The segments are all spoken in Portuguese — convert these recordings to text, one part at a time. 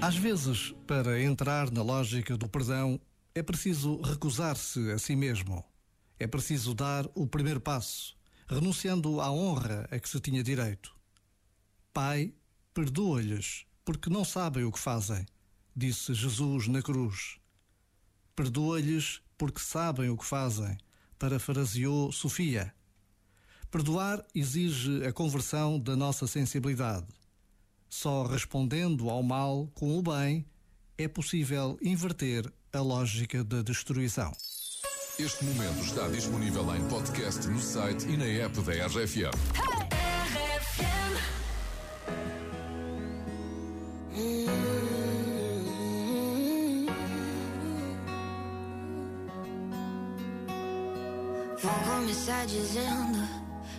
Às vezes, para entrar na lógica do perdão, é preciso recusar-se a si mesmo. É preciso dar o primeiro passo, renunciando à honra a que se tinha direito. Pai, perdoa-lhes, porque não sabem o que fazem, disse Jesus na cruz. Perdoa-lhes, porque sabem o que fazem, parafraseou Sofia. Perdoar exige a conversão da nossa sensibilidade só respondendo ao mal com o bem é possível inverter a lógica da destruição. Este momento está disponível em podcast no site e na app da RFM. Vou começar dizendo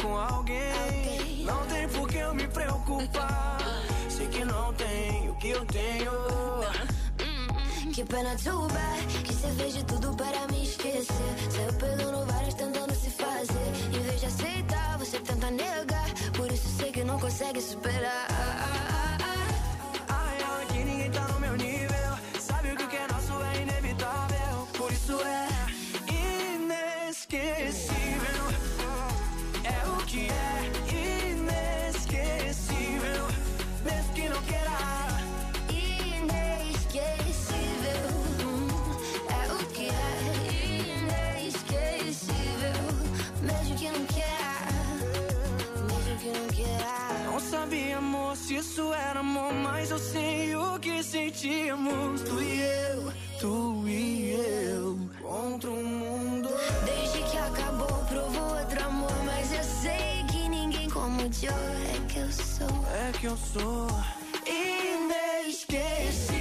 com alguém, não tem por que eu me preocupar. Que não tenho o que eu tenho. Que pena too bad Que você fez de tudo para me esquecer. Saiu perdendo várias tentando se fazer. Em vez de aceitar, você tenta negar. Por isso sei que não consegue superar. Ai, ai, que ninguém tá no meu nível. Sabe o que é nosso é inevitável. Por isso é inesquecível isso era amor, mas eu sei o que sentíamos. Tu e eu, tu e eu, contra o mundo. Desde que acabou, provou outro amor, mas eu sei que ninguém como eu é que eu sou. É que eu sou inesquecível.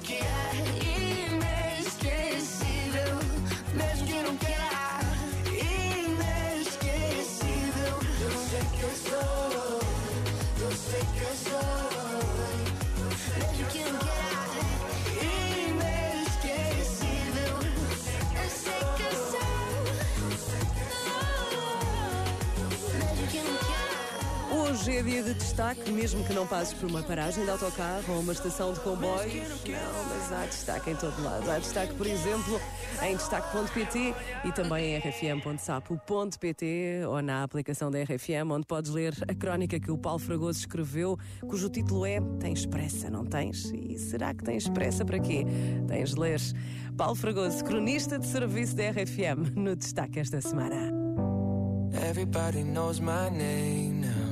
Yeah. é. Hoje é dia de destaque, mesmo que não passes por uma paragem de autocarro ou uma estação de comboios. Não, mas há destaque em todo lado. Há destaque, por exemplo, em destaque.pt e também em rfm.sapo.pt ou na aplicação da RFM, onde podes ler a crónica que o Paulo Fragoso escreveu, cujo título é Tens pressa, não tens? E será que tens pressa para quê? Tens de ler. Paulo Fragoso, cronista de serviço da RFM, no destaque esta semana. Everybody knows my name now.